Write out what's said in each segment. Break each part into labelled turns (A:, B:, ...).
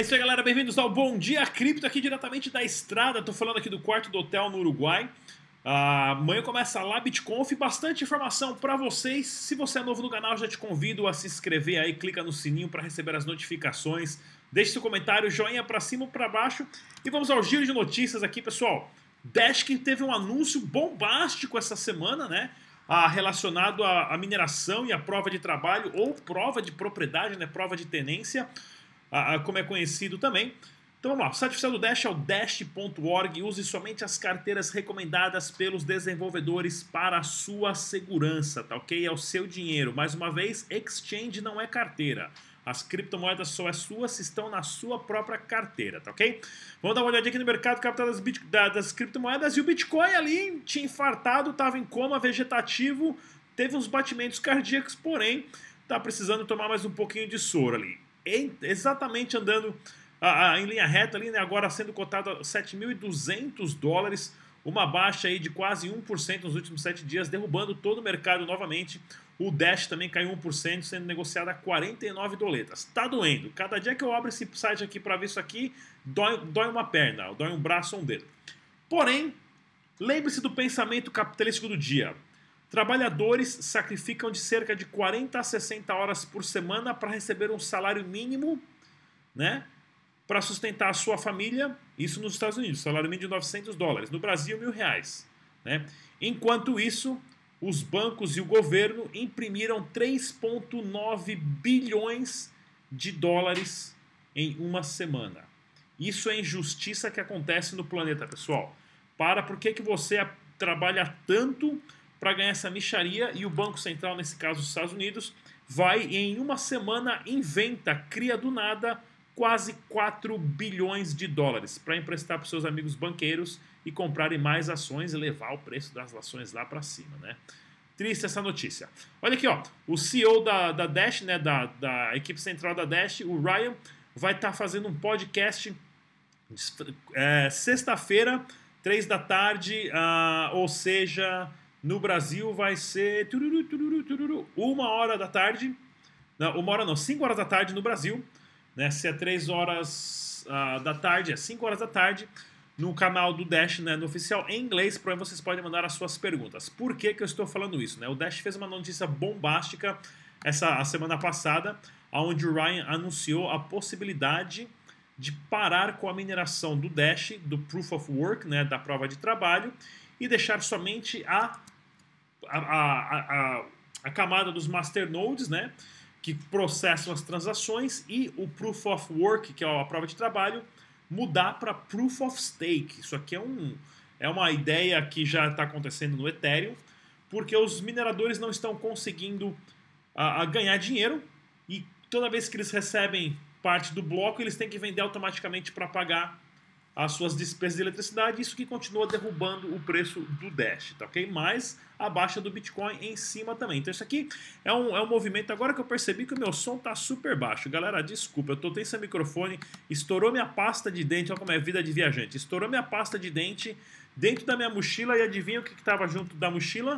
A: É isso aí, galera. Bem-vindos ao Bom Dia Cripto, aqui diretamente da estrada. Tô falando aqui do quarto do hotel no Uruguai. Uh, amanhã começa lá BitConf, bastante informação para vocês. Se você é novo no canal, já te convido a se inscrever aí, clica no sininho para receber as notificações. Deixe seu comentário, joinha para cima ou para baixo. E vamos ao giro de notícias aqui, pessoal. Dash que teve um anúncio bombástico essa semana, né? Ah, relacionado à mineração e à prova de trabalho ou prova de propriedade, né? Prova de tenência como é conhecido também. Então vamos lá, o site oficial do Dash é o dash.org. Use somente as carteiras recomendadas pelos desenvolvedores para a sua segurança, tá ok? É o seu dinheiro. Mais uma vez, exchange não é carteira. As criptomoedas só é sua se estão na sua própria carteira, tá ok? Vamos dar uma olhadinha aqui no mercado capital das, bit, das criptomoedas e o Bitcoin ali tinha infartado, estava em coma vegetativo, teve uns batimentos cardíacos, porém está precisando tomar mais um pouquinho de soro ali exatamente andando em linha reta ali, né, agora sendo cotado a 7.200 dólares, uma baixa aí de quase 1% nos últimos 7 dias, derrubando todo o mercado novamente. O Dash também caiu 1%, sendo negociado a 49 doletas. Tá doendo. Cada dia que eu abro esse site aqui para ver isso aqui, dói, dói uma perna, dói um braço ou um dedo. Porém, lembre-se do pensamento capitalístico do dia. Trabalhadores sacrificam de cerca de 40 a 60 horas por semana para receber um salário mínimo, né? Para sustentar a sua família, isso nos Estados Unidos, salário mínimo de 900 dólares. No Brasil, mil reais. Né? Enquanto isso, os bancos e o governo imprimiram 3,9 bilhões de dólares em uma semana. Isso é injustiça que acontece no planeta, pessoal. Para por que, que você trabalha tanto para ganhar essa micharia e o Banco Central, nesse caso os Estados Unidos, vai em uma semana inventa, cria do nada quase 4 bilhões de dólares para emprestar para seus amigos banqueiros e comprarem mais ações e levar o preço das ações lá para cima, né? Triste essa notícia. Olha aqui, ó, o CEO da, da Dash, né, da, da equipe central da Dash, o Ryan, vai estar tá fazendo um podcast é, sexta-feira, três da tarde, uh, ou seja, no Brasil vai ser tururu, tururu, tururu, uma hora da tarde. Não, uma hora não, cinco horas da tarde no Brasil. Né? Se é três horas uh, da tarde, é cinco horas da tarde. No canal do Dash, né, no oficial em inglês, para vocês podem mandar as suas perguntas. Por que, que eu estou falando isso? Né? O Dash fez uma notícia bombástica essa a semana passada, onde o Ryan anunciou a possibilidade de parar com a mineração do Dash, do Proof of Work, né, da prova de trabalho, e deixar somente a, a, a, a, a camada dos masternodes, né, que processam as transações, e o Proof of Work, que é a prova de trabalho, mudar para Proof of Stake. Isso aqui é, um, é uma ideia que já está acontecendo no Ethereum, porque os mineradores não estão conseguindo a, a ganhar dinheiro e toda vez que eles recebem parte do bloco, eles têm que vender automaticamente para pagar as suas despesas de eletricidade, isso que continua derrubando o preço do Dash, tá ok? Mais a baixa do Bitcoin em cima também. Então isso aqui é um, é um movimento, agora que eu percebi que o meu som tá super baixo. Galera, desculpa, eu tô sem microfone, estourou minha pasta de dente, olha como é vida de viajante, estourou minha pasta de dente dentro da minha mochila e adivinha o que estava junto da mochila?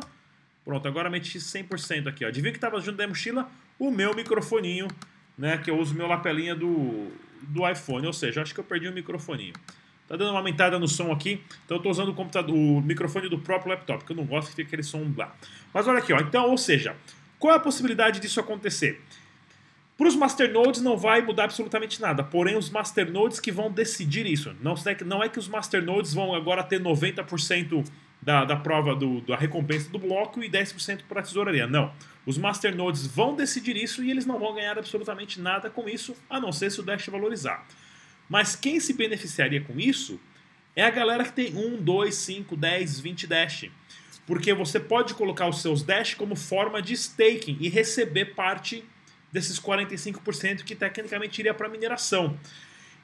A: Pronto, agora meti 100% aqui, ó. Adivinha o que estava junto da mochila? O meu microfoninho, né, que eu uso meu lapelinha do, do iPhone, ou seja, acho que eu perdi o microfoninho. Tá dando uma aumentada no som aqui, então eu tô usando o, computador, o microfone do próprio laptop, porque eu não gosto que fique aquele som lá. Mas olha aqui, ó. Então, ou seja, qual é a possibilidade disso acontecer? Para os masternodes não vai mudar absolutamente nada, porém os masternodes que vão decidir isso. Não, não é que os masternodes vão agora ter 90% da, da prova do, da recompensa do bloco e 10% para a tesouraria. Não. Os masternodes vão decidir isso e eles não vão ganhar absolutamente nada com isso, a não ser se o Dash valorizar. Mas quem se beneficiaria com isso é a galera que tem 1, 2, 5, 10, 20 Dash. Porque você pode colocar os seus Dash como forma de staking e receber parte desses 45% que tecnicamente iria para mineração.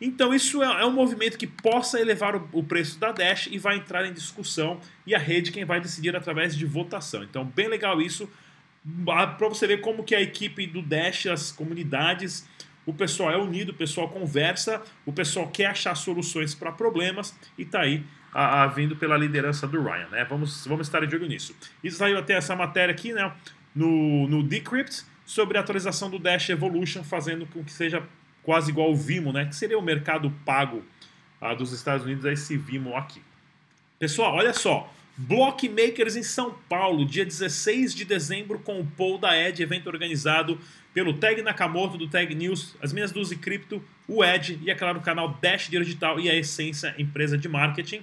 A: Então isso é, é, um movimento que possa elevar o, preço da Dash e vai entrar em discussão e a rede quem vai decidir através de votação. Então bem legal isso para você ver como que a equipe do Dash, as comunidades o pessoal é unido, o pessoal conversa, o pessoal quer achar soluções para problemas e está aí a, a, vindo pela liderança do Ryan, né? Vamos, vamos estar de olho nisso. E saiu até essa matéria aqui, né? No, no Decrypt sobre a atualização do Dash Evolution, fazendo com que seja quase igual o Vimo, né? Que seria o mercado pago ah, dos Estados Unidos, a esse Vimo aqui. Pessoal, olha só. Blockmakers em São Paulo, dia 16 de dezembro, com o Paul da Ed, evento organizado pelo Tag Nakamoto do Tag News, as minhas duas e cripto, o Ed e, é claro, o canal Dash Digital e a Essência Empresa de Marketing.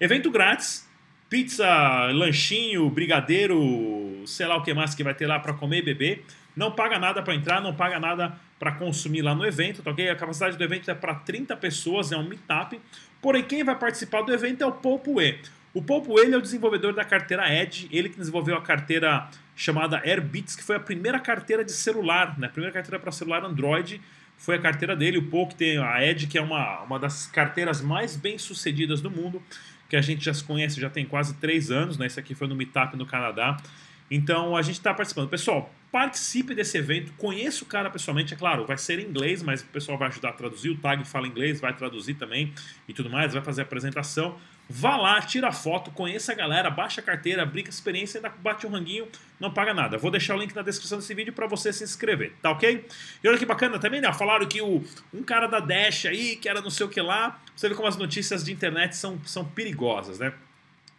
A: Evento grátis, pizza, lanchinho, brigadeiro, sei lá o que mais que vai ter lá para comer e beber. Não paga nada para entrar, não paga nada para consumir lá no evento, tá ok? A capacidade do evento é para 30 pessoas, é um meetup. Porém, quem vai participar do evento é o Popue. O Popo ele é o desenvolvedor da carteira Edge, ele que desenvolveu a carteira chamada Airbits, que foi a primeira carteira de celular, né? A primeira carteira para celular Android foi a carteira dele. O Popo tem a Edge, que é uma, uma das carteiras mais bem sucedidas do mundo, que a gente já se conhece já tem quase três anos, né? Esse aqui foi no Meetup no Canadá. Então a gente está participando. Pessoal, participe desse evento, conheça o cara pessoalmente, é claro, vai ser em inglês, mas o pessoal vai ajudar a traduzir, o Tag fala inglês, vai traduzir também e tudo mais, vai fazer a apresentação. Vá lá, tira foto, conheça a galera, baixa a carteira, brinca a experiência, ainda bate um ranguinho, não paga nada. Vou deixar o link na descrição desse vídeo para você se inscrever, tá ok? E olha que bacana também, né? Falaram que o, um cara da Dash aí, que era não sei o que lá, você vê como as notícias de internet são, são perigosas, né?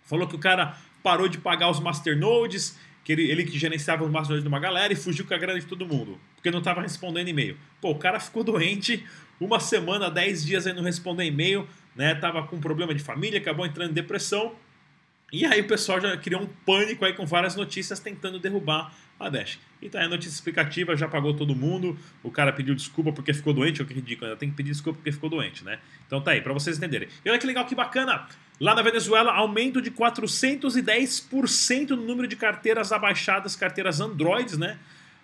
A: Falou que o cara parou de pagar os masternodes, que ele, ele que gerenciava os masternodes de uma galera e fugiu com a grana de todo mundo, porque não estava respondendo e-mail. Pô, o cara ficou doente, uma semana, dez dias aí não respondendo e-mail, né? Tava com problema de família, acabou entrando em depressão. E aí o pessoal já criou um pânico aí com várias notícias tentando derrubar a Dash. E tá aí a notícia explicativa, já pagou todo mundo. O cara pediu desculpa porque ficou doente, o que ridículo, ainda tem que pedir desculpa porque ficou doente, né? Então tá aí, para vocês entenderem. E olha que legal, que bacana! Lá na Venezuela, aumento de 410% no número de carteiras abaixadas, carteiras Androids, né?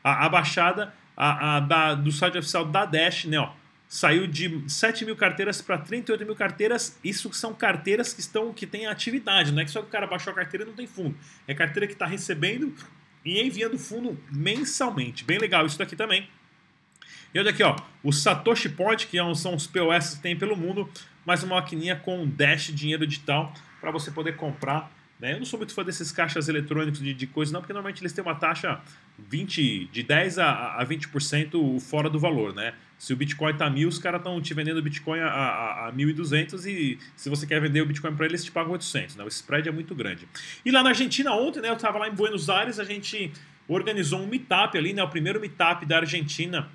A: A, abaixada a, a, da, do site oficial da Dash, né? Ó, saiu de 7 mil carteiras para 38 mil carteiras. Isso são carteiras que estão que têm atividade, não é que só que o cara baixou a carteira e não tem fundo. É carteira que está recebendo e enviando fundo mensalmente. Bem legal isso daqui também. E olha aqui, ó, o Satoshi Point, que é são os POS que tem pelo mundo, mais uma maquininha com Dash dinheiro digital para você poder comprar né? Eu não sou muito fã desses caixas eletrônicos de, de coisas, não, porque normalmente eles têm uma taxa 20, de 10 a, a 20% fora do valor. Né? Se o Bitcoin está mil, os caras estão te vendendo o Bitcoin a, a, a 1.200 e se você quer vender o Bitcoin para eles, te pagam 800. Né? O spread é muito grande. E lá na Argentina, ontem, né, eu estava lá em Buenos Aires, a gente organizou um meetup ali, né, o primeiro meetup da Argentina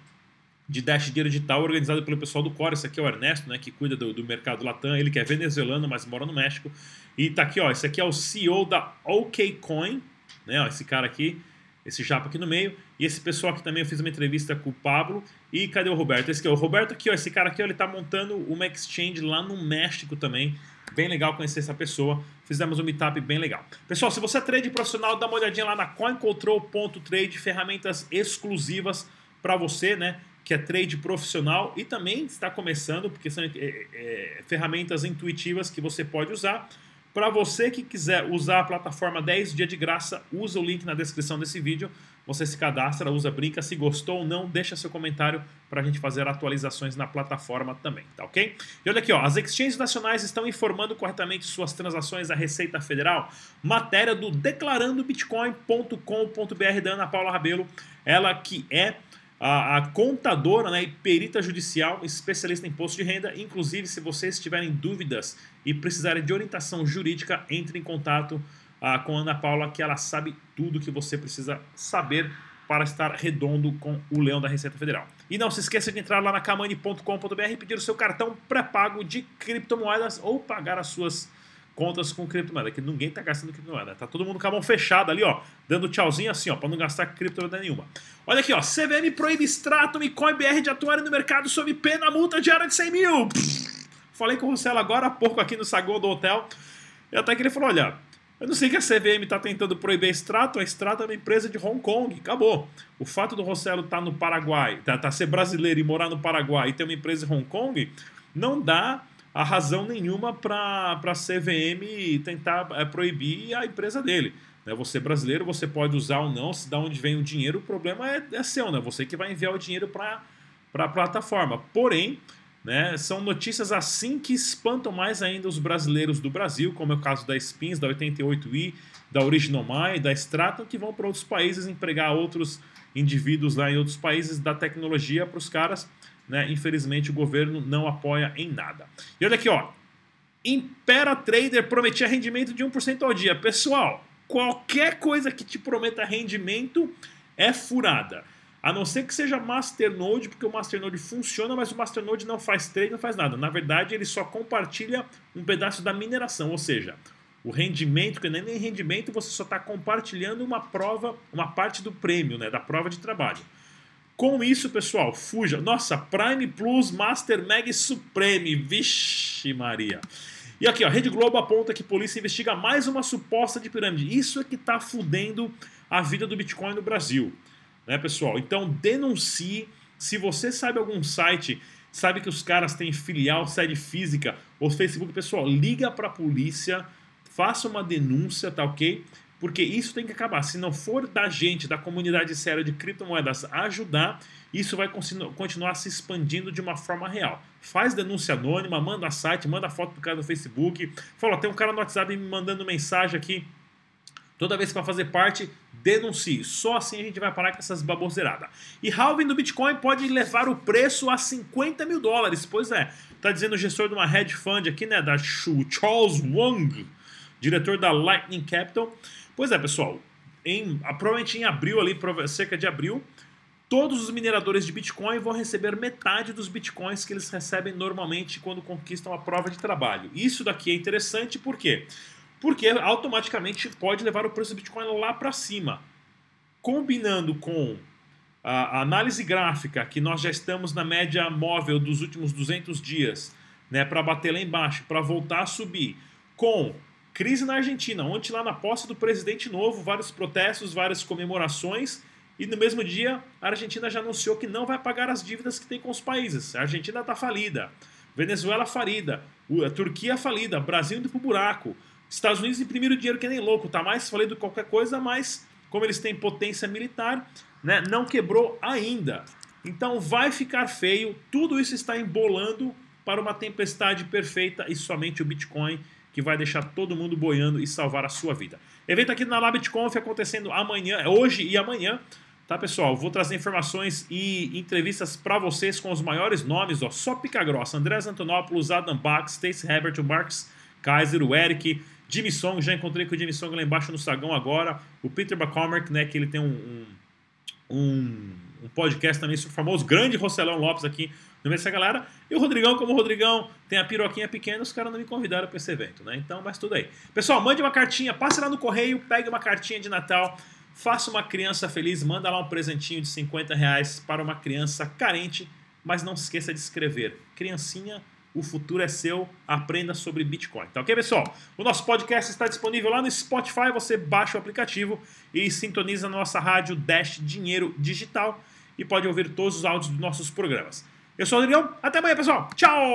A: de Dash Dinheiro Digital organizado pelo pessoal do Core. Esse aqui é o Ernesto, né, que cuida do, do, mercado Latam. Ele que é venezuelano, mas mora no México. E tá aqui, ó, esse aqui é o CEO da OKCoin, né, ó, esse cara aqui, esse japa aqui no meio. E esse pessoal aqui também, eu fiz uma entrevista com o Pablo. E cadê o Roberto? Esse aqui, ó, o Roberto aqui, ó, esse cara aqui, ó, ele tá montando uma exchange lá no México também. Bem legal conhecer essa pessoa. Fizemos um meetup bem legal. Pessoal, se você é trade profissional, dá uma olhadinha lá na coincontrol.trade, ferramentas exclusivas para você, né? Que é trade profissional e também está começando, porque são é, é, ferramentas intuitivas que você pode usar. Para você que quiser usar a plataforma 10 dias de graça, usa o link na descrição desse vídeo. Você se cadastra, usa, brinca. Se gostou ou não, deixa seu comentário para a gente fazer atualizações na plataforma também, tá ok? E olha aqui, ó, as exchanges nacionais estão informando corretamente suas transações à Receita Federal. Matéria do declarandobitcoin.com.br da Ana Paula Rabelo, ela que é a, a, contadora né, e perita judicial, especialista em imposto de renda. Inclusive, se vocês tiverem dúvidas e precisarem de orientação jurídica, entre em contato uh, com a Ana Paula, que ela sabe tudo que você precisa saber para estar redondo com o leão da Receita Federal. E não se esqueça de entrar lá na kamani.com.br e pedir o seu cartão pré-pago de criptomoedas ou pagar as suas contas com criptomoeda, que ninguém tá gastando criptomoeda. Tá todo mundo com a mão fechada ali, ó, dando tchauzinho assim, ó, para não gastar criptomoeda nenhuma. Olha aqui, ó, CVM proíbe Stratum e CoinBR de atuarem no mercado sob pena multa diária de 100 mil. Falei com o Rossello agora há pouco aqui no saguão do hotel, e até que ele falou, olha, eu não sei que a CVM tá tentando proibir a Stratum, a Stratum é uma empresa de Hong Kong, acabou. O fato do Rossello estar tá no Paraguai, tá, tá ser brasileiro e morar no Paraguai e ter uma empresa de Hong Kong, não dá a razão nenhuma para a CVM tentar é, proibir a empresa dele. Né? Você brasileiro, você pode usar ou não, se da onde vem o dinheiro, o problema é, é seu, né? você que vai enviar o dinheiro para a plataforma. Porém, né, são notícias assim que espantam mais ainda os brasileiros do Brasil, como é o caso da Spins, da 88i, da Original My, da Stratum, que vão para outros países empregar outros indivíduos lá em outros países da tecnologia para os caras né, infelizmente o governo não apoia em nada. E olha aqui, ó. Impera Trader prometia rendimento de 1% ao dia. Pessoal, qualquer coisa que te prometa rendimento é furada. A não ser que seja Masternode, porque o Masternode funciona, mas o Masternode não faz trade, não faz nada. Na verdade, ele só compartilha um pedaço da mineração, ou seja, o rendimento, que é nem rendimento, você só está compartilhando uma prova, uma parte do prêmio, né, da prova de trabalho. Com isso, pessoal, fuja. Nossa, Prime Plus Master Mag Supreme. Vixe Maria. E aqui, ó, Rede Globo aponta que polícia investiga mais uma suposta de pirâmide. Isso é que está fudendo a vida do Bitcoin no Brasil. Né, pessoal? Então, denuncie. Se você sabe algum site, sabe que os caras têm filial, sede física, ou Facebook, pessoal, liga para a polícia, faça uma denúncia, tá ok? Porque isso tem que acabar. Se não for da gente, da comunidade séria de criptomoedas ajudar, isso vai continuar se expandindo de uma forma real. Faz denúncia anônima, manda site, manda foto pro cara no Facebook. Fala, tem um cara no WhatsApp me mandando mensagem aqui. Toda vez que vai fazer parte, denuncie. Só assim a gente vai parar com essas baboseiradas. E halving do Bitcoin pode levar o preço a 50 mil dólares. Pois é, tá dizendo o gestor de uma hedge fund aqui, né, da Charles Wang, diretor da Lightning Capital. Pois é, pessoal, em, provavelmente em abril, ali, cerca de abril, todos os mineradores de Bitcoin vão receber metade dos Bitcoins que eles recebem normalmente quando conquistam a prova de trabalho. Isso daqui é interessante por quê? Porque automaticamente pode levar o preço do Bitcoin lá para cima. Combinando com a análise gráfica, que nós já estamos na média móvel dos últimos 200 dias, né, para bater lá embaixo, para voltar a subir, com Crise na Argentina, ontem lá na posse do presidente novo, vários protestos, várias comemorações, e no mesmo dia a Argentina já anunciou que não vai pagar as dívidas que tem com os países. A Argentina está falida, Venezuela falida, a Turquia falida, Brasil indo pro buraco, Estados Unidos imprimiram dinheiro que nem louco, tá mais falido que qualquer coisa, mas como eles têm potência militar, né, não quebrou ainda. Então vai ficar feio, tudo isso está embolando para uma tempestade perfeita e somente o Bitcoin que vai deixar todo mundo boiando e salvar a sua vida. Evento aqui na LabitConf acontecendo amanhã, hoje e amanhã. Tá, pessoal? Vou trazer informações e entrevistas para vocês com os maiores nomes, ó. Só pica grossa. André Antonopoulos, Adam Bach, Stacey Herbert, o Marks Kaiser, o Eric, Jimmy Song, já encontrei com o Jimmy Song lá embaixo no Sagão agora. O Peter McCormack, né, que ele tem um, um, um, podcast também o famoso grande Rocelão Lopes aqui no meio dessa galera. E o Rodrigão, como o Rodrigão tem a piroquinha pequena, os caras não me convidaram para esse evento, né? Então, mas tudo aí. Pessoal, mande uma cartinha, passe lá no correio, pegue uma cartinha de Natal, faça uma criança feliz, manda lá um presentinho de 50 reais para uma criança carente, mas não se esqueça de escrever. Criancinha, o futuro é seu, aprenda sobre Bitcoin. Tá ok, pessoal? O nosso podcast está disponível lá no Spotify, você baixa o aplicativo e sintoniza na nossa rádio Dash Dinheiro Digital e pode ouvir todos os áudios dos nossos programas. Eu sou o Adrião. Até amanhã, pessoal. Tchau!